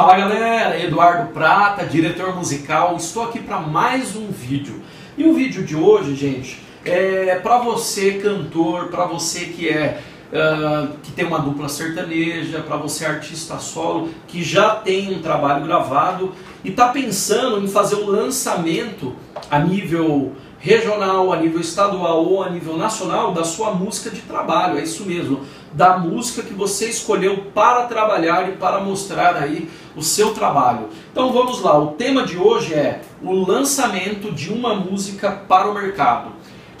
Fala galera, Eduardo Prata, diretor musical, estou aqui para mais um vídeo. E o vídeo de hoje, gente, é para você cantor, para você que é uh, que tem uma dupla sertaneja, para você artista solo que já tem um trabalho gravado e está pensando em fazer o lançamento a nível regional, a nível estadual ou a nível nacional da sua música de trabalho. É isso mesmo, da música que você escolheu para trabalhar e para mostrar aí o seu trabalho. Então vamos lá, o tema de hoje é o lançamento de uma música para o mercado.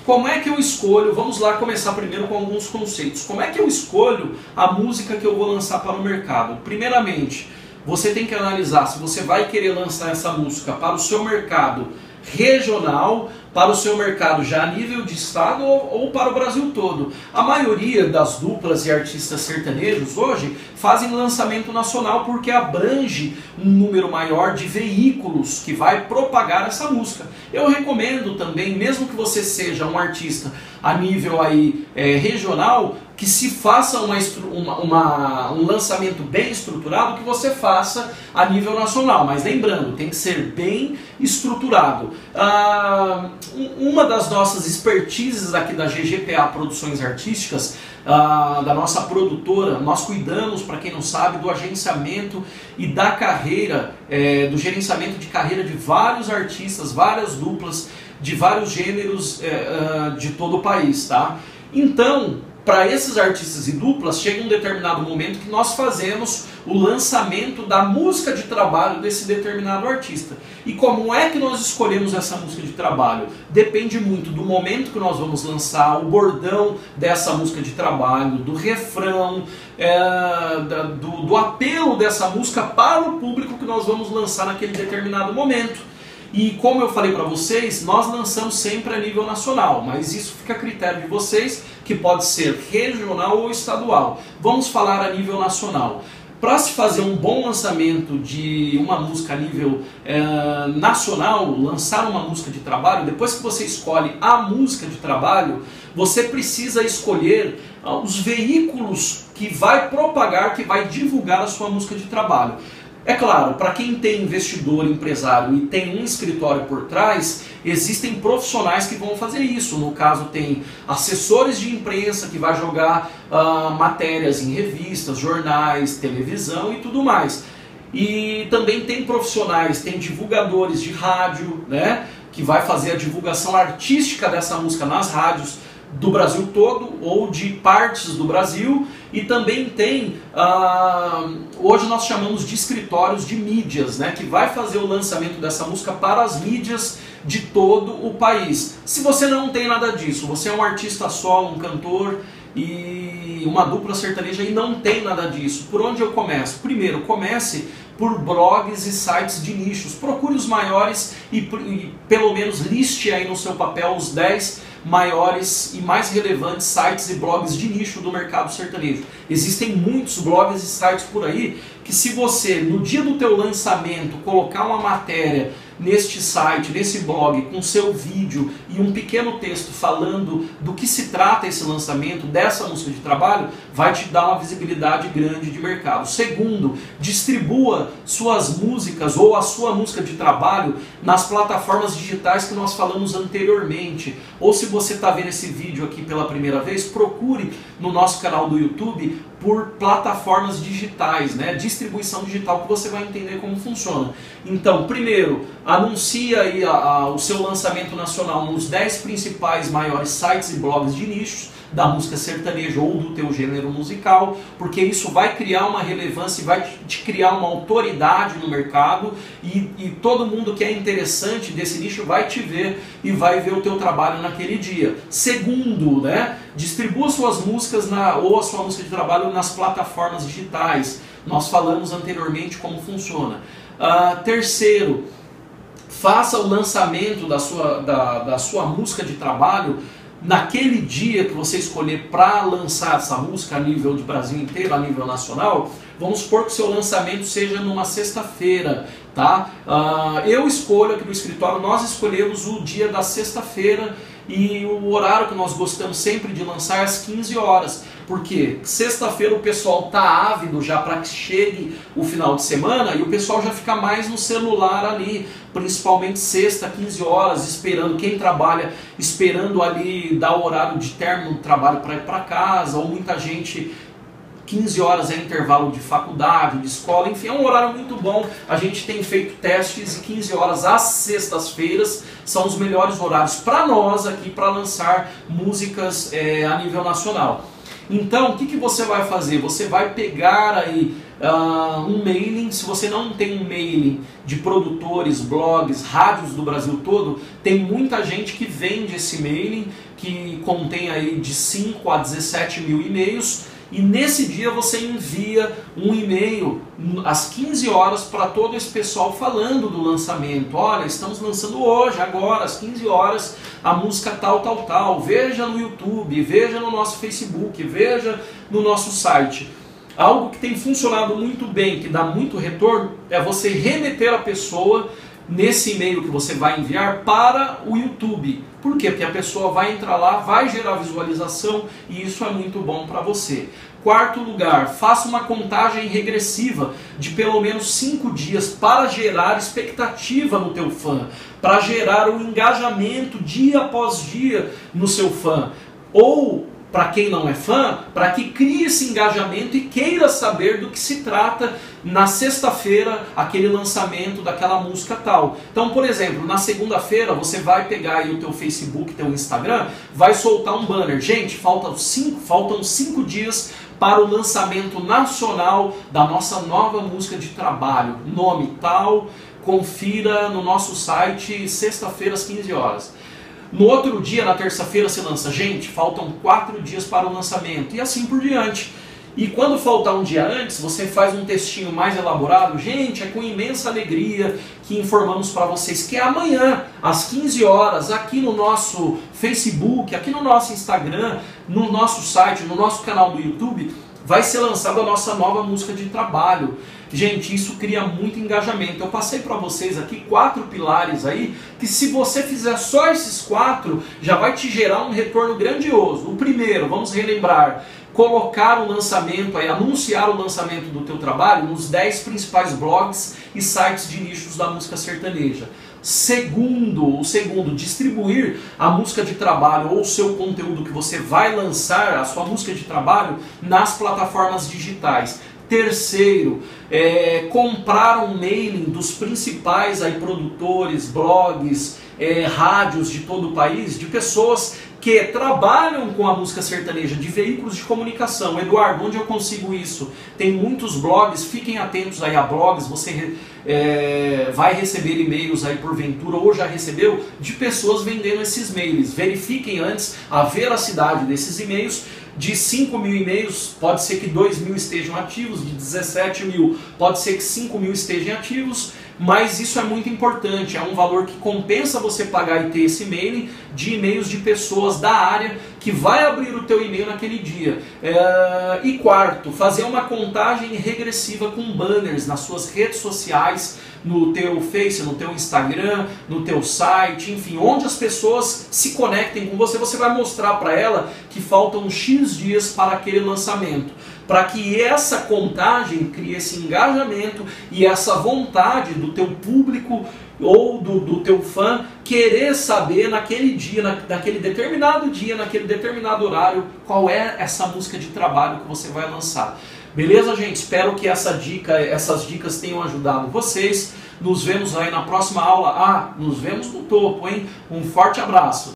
Como é que eu escolho? Vamos lá começar primeiro com alguns conceitos. Como é que eu escolho a música que eu vou lançar para o mercado? Primeiramente, você tem que analisar se você vai querer lançar essa música para o seu mercado regional para o seu mercado já a nível de estado ou, ou, para o Brasil todo. A maioria das duplas e artistas sertanejos hoje fazem lançamento nacional porque abrange um número maior de veículos que vai propagar essa música. Eu recomendo também, mesmo que você seja um artista a nível aí é, regional, que se faça uma, uma, uma, um lançamento bem estruturado, que você faça a nível nacional. Mas lembrando, tem que ser bem estruturado. Ah, uma das nossas expertises aqui da GGPA Produções Artísticas, ah, da nossa produtora, nós cuidamos, para quem não sabe, do agenciamento e da carreira, é, do gerenciamento de carreira de vários artistas, várias duplas, de vários gêneros é, ah, de todo o país, tá? Então, para esses artistas e duplas, chega um determinado momento que nós fazemos o lançamento da música de trabalho desse determinado artista. E como é que nós escolhemos essa música de trabalho? Depende muito do momento que nós vamos lançar, o bordão dessa música de trabalho, do refrão, é, do, do apelo dessa música para o público que nós vamos lançar naquele determinado momento. E como eu falei para vocês, nós lançamos sempre a nível nacional, mas isso fica a critério de vocês, que pode ser regional ou estadual. Vamos falar a nível nacional. Para se fazer um bom lançamento de uma música a nível é, nacional, lançar uma música de trabalho, depois que você escolhe a música de trabalho, você precisa escolher uh, os veículos que vai propagar, que vai divulgar a sua música de trabalho. É claro, para quem tem investidor, empresário e tem um escritório por trás, existem profissionais que vão fazer isso. No caso, tem assessores de imprensa que vai jogar uh, matérias em revistas, jornais, televisão e tudo mais. E também tem profissionais, tem divulgadores de rádio, né, que vai fazer a divulgação artística dessa música nas rádios do Brasil todo ou de partes do Brasil e também tem uh, hoje nós chamamos de escritórios de mídias, né, que vai fazer o lançamento dessa música para as mídias de todo o país. Se você não tem nada disso, você é um artista solo, um cantor e uma dupla sertaneja e não tem nada disso, por onde eu começo? Primeiro, comece por blogs e sites de nichos. Procure os maiores e, e pelo menos liste aí no seu papel os 10 maiores e mais relevantes sites e blogs de nicho do mercado sertanejo. Existem muitos blogs e sites por aí que se você no dia do teu lançamento colocar uma matéria neste site, nesse blog, com seu vídeo e um pequeno texto falando do que se trata esse lançamento dessa música de trabalho, vai te dar uma visibilidade grande de mercado. Segundo, distribua suas músicas ou a sua música de trabalho nas plataformas digitais que nós falamos anteriormente. Ou se você está vendo esse vídeo aqui pela primeira vez, procure no nosso canal do YouTube por plataformas digitais, né? distribuição digital, que você vai entender como funciona. Então, primeiro, anuncia aí a, a, o seu lançamento nacional nos 10 principais maiores sites e blogs de nichos da música sertaneja ou do teu gênero musical, porque isso vai criar uma relevância e vai te criar uma autoridade no mercado e, e todo mundo que é interessante desse nicho vai te ver e vai ver o teu trabalho naquele dia. Segundo, né, distribua suas músicas na, ou a sua música de trabalho nas plataformas digitais. Nós falamos anteriormente como funciona. Uh, terceiro, faça o lançamento da sua, da, da sua música de trabalho naquele dia que você escolher para lançar essa música a nível de Brasil inteiro, a nível nacional, vamos supor que seu lançamento seja numa sexta-feira, tá? Uh, eu escolho aqui no escritório, nós escolhemos o dia da sexta-feira e o horário que nós gostamos sempre de lançar é às 15 horas, Porque sexta-feira o pessoal tá ávido já para que chegue o final de semana e o pessoal já fica mais no celular ali, principalmente sexta, 15 horas, esperando quem trabalha, esperando ali dar o horário de término do trabalho para ir para casa, ou muita gente 15 horas é intervalo de faculdade, de escola, enfim, é um horário muito bom. A gente tem feito testes e 15 horas às sextas-feiras são os melhores horários para nós aqui para lançar músicas é, a nível nacional. Então, o que, que você vai fazer? Você vai pegar aí uh, um mailing, se você não tem um mailing de produtores, blogs, rádios do Brasil todo, tem muita gente que vende esse mailing, que contém aí de 5 a 17 mil e-mails, e nesse dia você envia um e-mail às 15 horas para todo esse pessoal falando do lançamento. Olha, estamos lançando hoje, agora, às 15 horas, a música tal, tal, tal. Veja no YouTube, veja no nosso Facebook, veja no nosso site. Algo que tem funcionado muito bem, que dá muito retorno, é você remeter a pessoa nesse e-mail que você vai enviar para o YouTube. Por quê? Porque a pessoa vai entrar lá, vai gerar visualização e isso é muito bom para você. Quarto lugar, faça uma contagem regressiva de pelo menos cinco dias para gerar expectativa no teu fã, para gerar um engajamento dia após dia no seu fã. Ou para quem não é fã, para que crie esse engajamento e queira saber do que se trata na sexta-feira, aquele lançamento daquela música tal. Então, por exemplo, na segunda-feira você vai pegar aí o teu Facebook, teu Instagram, vai soltar um banner. Gente, faltam cinco, faltam cinco dias para o lançamento nacional da nossa nova música de trabalho. Nome tal, confira no nosso site sexta-feira às 15 horas. No outro dia, na terça-feira, se lança. Gente, faltam quatro dias para o lançamento. E assim por diante. E quando faltar um dia antes, você faz um textinho mais elaborado. Gente, é com imensa alegria que informamos para vocês que amanhã, às 15 horas, aqui no nosso Facebook, aqui no nosso Instagram, no nosso site, no nosso canal do YouTube, vai ser lançada a nossa nova música de trabalho. Gente, isso cria muito engajamento. Eu passei para vocês aqui quatro pilares aí, que se você fizer só esses quatro, já vai te gerar um retorno grandioso. O primeiro, vamos relembrar, colocar o lançamento, aí, anunciar o lançamento do teu trabalho nos 10 principais blogs e sites de nichos da música sertaneja. Segundo, o segundo, distribuir a música de trabalho ou o seu conteúdo que você vai lançar, a sua música de trabalho, nas plataformas digitais. Terceiro, é, comprar um mailing dos principais aí, produtores, blogs, é, rádios de todo o país, de pessoas que trabalham com a música sertaneja, de veículos de comunicação. Eduardo, onde eu consigo isso? Tem muitos blogs, fiquem atentos aí a blogs, você é, vai receber e-mails aí porventura, ou já recebeu, de pessoas vendendo esses mails. Verifiquem antes a veracidade desses e-mails de 5 mil e-mails, pode ser que 2 mil estejam ativos, de 17 mil, pode ser que 5 mil estejam ativos, mas isso é muito importante, é um valor que compensa você pagar e ter esse e-mail de e-mails de pessoas da área que vai abrir o teu e-mail naquele dia. É... E quarto, fazer uma contagem regressiva com banners nas suas redes sociais, no teu Face, no teu Instagram, no teu site, enfim, onde as pessoas se conectem com você, você vai mostrar para ela que faltam X dias para aquele lançamento para que essa contagem crie esse engajamento e essa vontade do teu público ou do, do teu fã querer saber naquele dia, na, naquele determinado dia, naquele determinado horário, qual é essa música de trabalho que você vai lançar. Beleza, gente? Espero que essa dica, essas dicas tenham ajudado vocês. Nos vemos aí na próxima aula. Ah, nos vemos no topo, hein? Um forte abraço.